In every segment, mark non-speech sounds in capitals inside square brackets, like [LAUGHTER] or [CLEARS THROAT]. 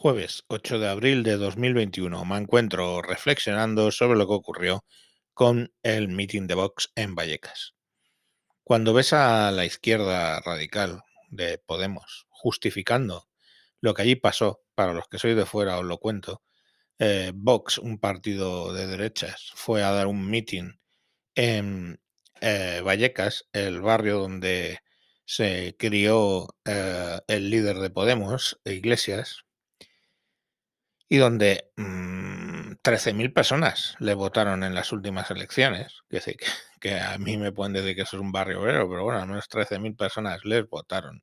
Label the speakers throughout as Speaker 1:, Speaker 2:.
Speaker 1: Jueves 8 de abril de 2021. Me encuentro reflexionando sobre lo que ocurrió con el meeting de Vox en Vallecas. Cuando ves a la izquierda radical de Podemos justificando lo que allí pasó, para los que sois de fuera os lo cuento, eh, Vox, un partido de derechas, fue a dar un meeting en eh, Vallecas, el barrio donde se crió eh, el líder de Podemos, Iglesias, y donde 13.000 mm, personas le votaron en las últimas elecciones. Que, que, [LAUGHS] que, a mí me pueden decir que eso es un barrio obrero, pero bueno, al menos 13.000 personas les votaron.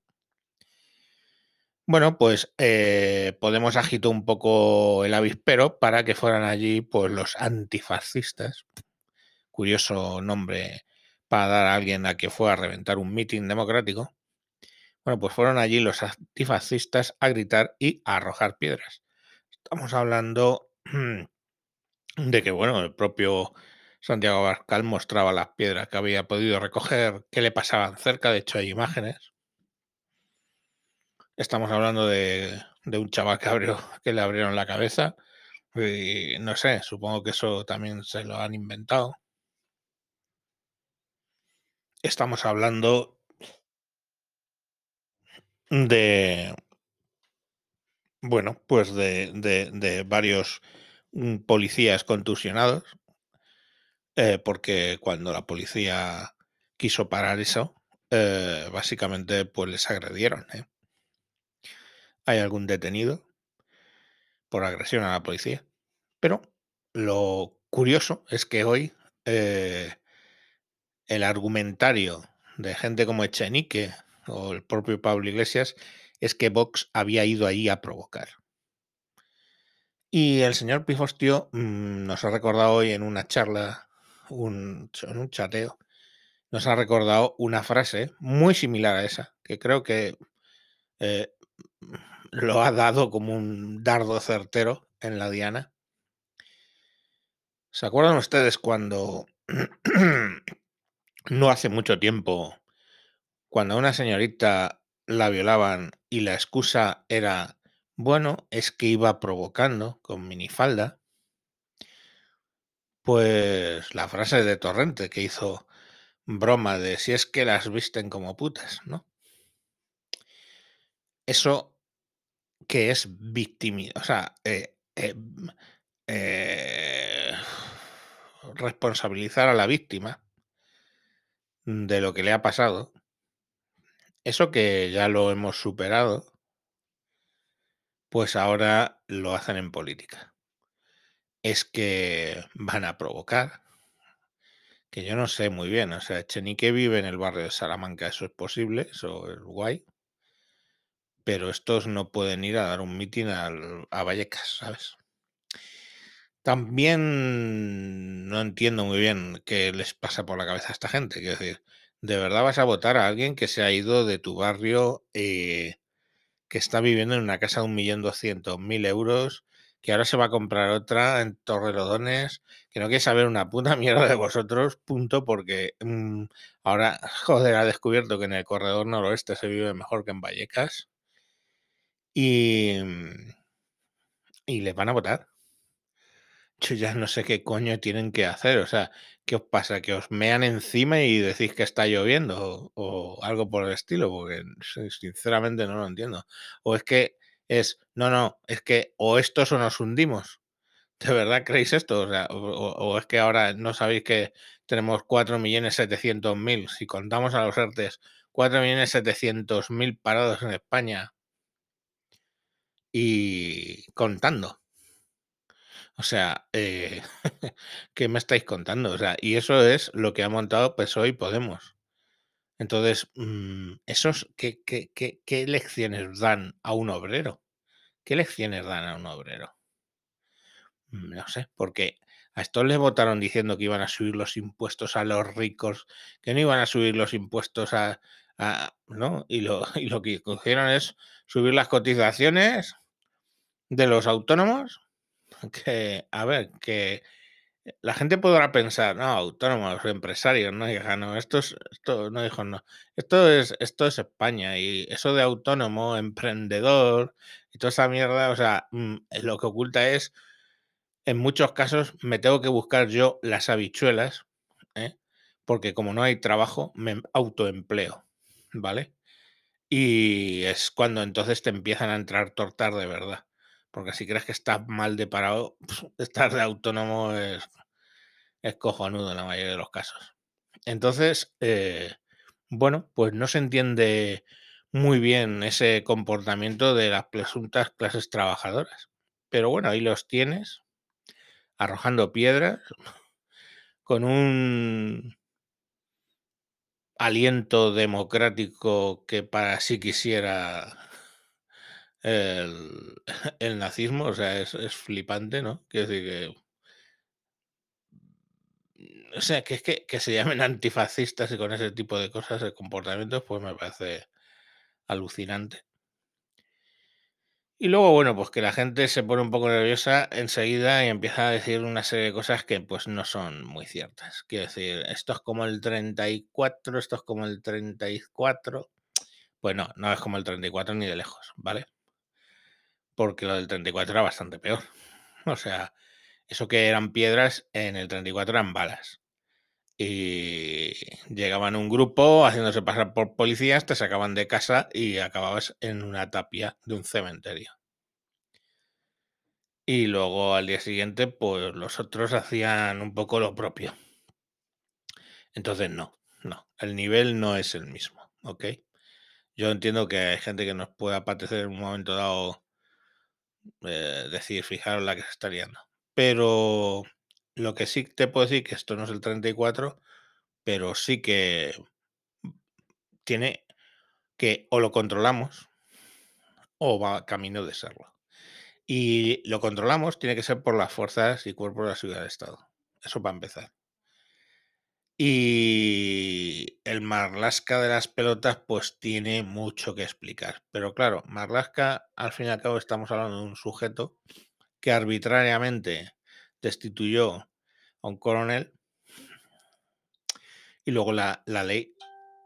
Speaker 1: Bueno, pues eh, Podemos agitó un poco el avispero para que fueran allí pues, los antifascistas. Curioso nombre para dar a alguien a que fue a reventar un mitin democrático. Bueno, pues fueron allí los antifascistas a gritar y a arrojar piedras. Estamos hablando [CLEARS THROAT] de que, bueno, el propio Santiago Abascal mostraba las piedras que había podido recoger, que le pasaban cerca, de hecho hay imágenes. Estamos hablando de, un chaval que, abrió, [LAUGHS] que le abrieron la cabeza. Y no sé, supongo que eso también se lo han inventado. Estamos hablando de, bueno, pues de, varios mm, policías contusionados, eh, porque cuando la policía quiso parar eso, eh, básicamente pues les agredieron. ¿eh? Hay algún detenido por agresión a la policía. Pero lo curioso es que hoy el argumentario de gente como Echenique o el propio Pablo Iglesias es que Vox había ido ahí a provocar. Y el señor Pifostio mm, nos ha recordado hoy en una charla, un, en un chateo, nos ha recordado una frase muy similar a esa, que creo que eh, lo ha dado como un dardo certero en la diana. ¿Se acuerdan ustedes cuando [CLEARS THROAT] no hace mucho tiempo, cuando una señorita la violaban y la excusa era, bueno, es que iba provocando con minifalda, pues la frase de Torrente que hizo broma de si es que las visten como putas, ¿no? Eso que es victimidad, o sea, eh, eh, eh, responsabilizar a la víctima de lo que le ha pasado eso que ya lo hemos superado, pues ahora lo hacen en política. Es que van a provocar, que yo no sé muy bien, o sea, Chenique vive en el barrio de Salamanca, eso es posible, eso es guay, pero estos no pueden ir a dar un mitin a Vallecas, ¿sabes? También no entiendo muy bien qué les pasa por la cabeza a esta gente, quiero decir, ¿De verdad vas a votar a alguien que se ha ido de tu barrio, eh, que está viviendo en una casa de 1.200.000 euros, que ahora se va a comprar otra en Torrelodones, que no quiere saber una puta [LAUGHS] mierda de vosotros, punto, porque mm, ahora, [LAUGHS] joder, ha descubierto que en el corredor noroeste se vive mejor que en Vallecas. Y, mm, y les van a votar yo ya no sé qué coño tienen que hacer. O sea, ¿qué os pasa? ¿Que os mean encima y decís que está lloviendo? O, algo por el estilo, porque sinceramente no lo entiendo. O es que es, no, no, es que o estos o nos hundimos. [LAUGHS] ¿De verdad creéis esto? O, es que ahora no sabéis que tenemos 4.700.000, si contamos a los ERTES, 4.700.000 parados en España y contando. O sea, eh, [LAUGHS] ¿qué me estáis contando? O sea, y eso es lo que ha montado PSOE y Podemos. Entonces, mm, esos, ¿qué, qué, qué, qué lecciones dan a un obrero? ¿Qué lecciones dan a un obrero? Mm, no sé, porque a estos les votaron diciendo que iban a subir los impuestos a los ricos, que no iban a subir los impuestos a, ¿no? Y lo, [LAUGHS] y lo que cogieron es subir las cotizaciones de los autónomos que, a ver, que La gente podrá pensar, no, autónomos, empresarios, no, hija, no, esto es, esto, no, hijo, no. Esto es, esto es España y eso de autónomo, emprendedor y toda esa mierda, o sea, mm, lo que oculta es, en muchos casos, me tengo que buscar yo las habichuelas, ¿eh? porque como no hay trabajo, me autoempleo, ¿vale? Y es cuando entonces te empiezan a entrar tortas de verdad. Porque si crees que estás mal de parado, [LAUGHS] estar de autónomo es, cojonudo en la mayoría de los casos. Entonces, eh, bueno, pues no se entiende muy bien ese comportamiento de las presuntas clases trabajadoras. Pero bueno, ahí los tienes, arrojando piedras, [LAUGHS] con un aliento democrático que para sí quisiera el, [LAUGHS] el nazismo, o sea, es, es flipante, ¿no? Quiero decir que... O sea, que es que, que se llamen [LAUGHS] antifascistas y con ese tipo de cosas, de comportamientos, pues me parece alucinante. Y luego, bueno, pues que la gente se pone un poco nerviosa enseguida y empieza a decir una serie de cosas que pues no son muy ciertas. Quiero decir, esto es como el 34, esto es como el 34. Pues no, no es como el 34 ni de lejos, ¿vale? Porque lo del 34 era bastante peor. [LAUGHS] O sea, eso que eran piedras, en el 34 eran balas. Y llegaban un grupo haciéndose pasar por policías, te sacaban de casa y acababas en una tapia de un cementerio. Y luego al día siguiente, pues los otros hacían un poco lo propio. Entonces, no, no, el nivel no es el mismo, ¿ok? Yo entiendo que hay gente que nos puede apetecer en un momento dado eh, decir, fijaros la que se está liando. Pero lo que sí te puedo decir que esto no es el 34, pero sí que tiene que o lo controlamos o va camino de serlo. Y lo controlamos tiene que ser por las fuerzas y cuerpos de la seguridad del Estado. Eso para empezar. Y el Marlaska de las pelotas, pues tiene mucho que explicar. Pero claro, Marlaska, al fin y al cabo, estamos hablando de un sujeto que arbitrariamente destituyó a un coronel y luego la, la ley,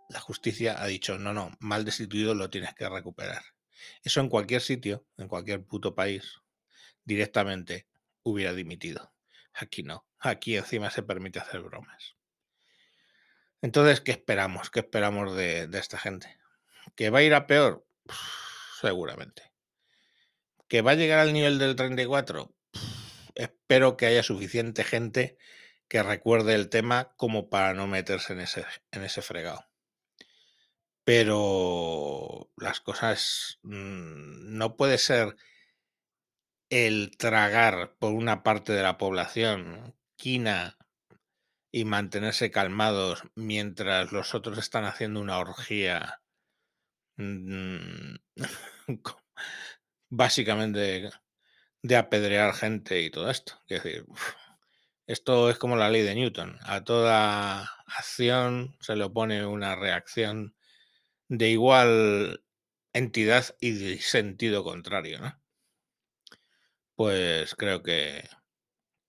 Speaker 1: la justicia ha dicho, no, no, mal destituido lo tienes que recuperar. Eso en cualquier sitio, en cualquier puto país, directamente hubiera dimitido. Aquí no. Aquí encima se permite hacer bromas. Entonces, ¿qué esperamos? ¿Qué esperamos de, esta gente? ¿Que va a ir a peor? Seguramente. ¿Que va a llegar al nivel del 34? Pff, espero que haya suficiente gente que recuerde el tema como para no meterse en ese, en ese fregado. Pero las cosas mmm, no puede ser el tragar por una parte de la población quina y mantenerse calmados mientras los otros están haciendo una orgía [LAUGHS] mmm, básicamente de apedrear gente y todo esto. Es decir, esto es como la ley de Newton. A toda acción se le opone una reacción de igual entidad y de sentido contrario, ¿no? Pues creo que,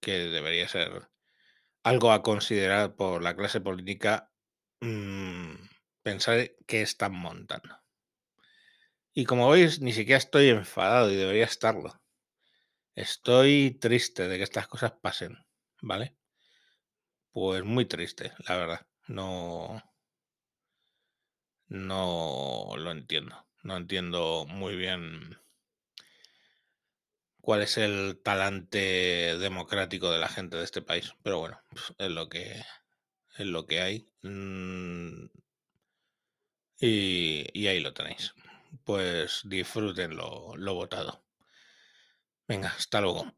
Speaker 1: que debería ser algo a considerar por la clase política mmm, pensar qué están montando. Y como veis, ni siquiera estoy enfadado y debería estarlo. Estoy triste de que estas cosas pasen, ¿vale? Pues muy triste, la verdad. No. No lo entiendo. No entiendo muy bien cuál es el talante democrático de la gente de este país. Pero bueno, es lo que es lo que hay. Mm, y, y ahí lo tenéis. Pues disfruten lo, lo votado. Venga, hasta luego.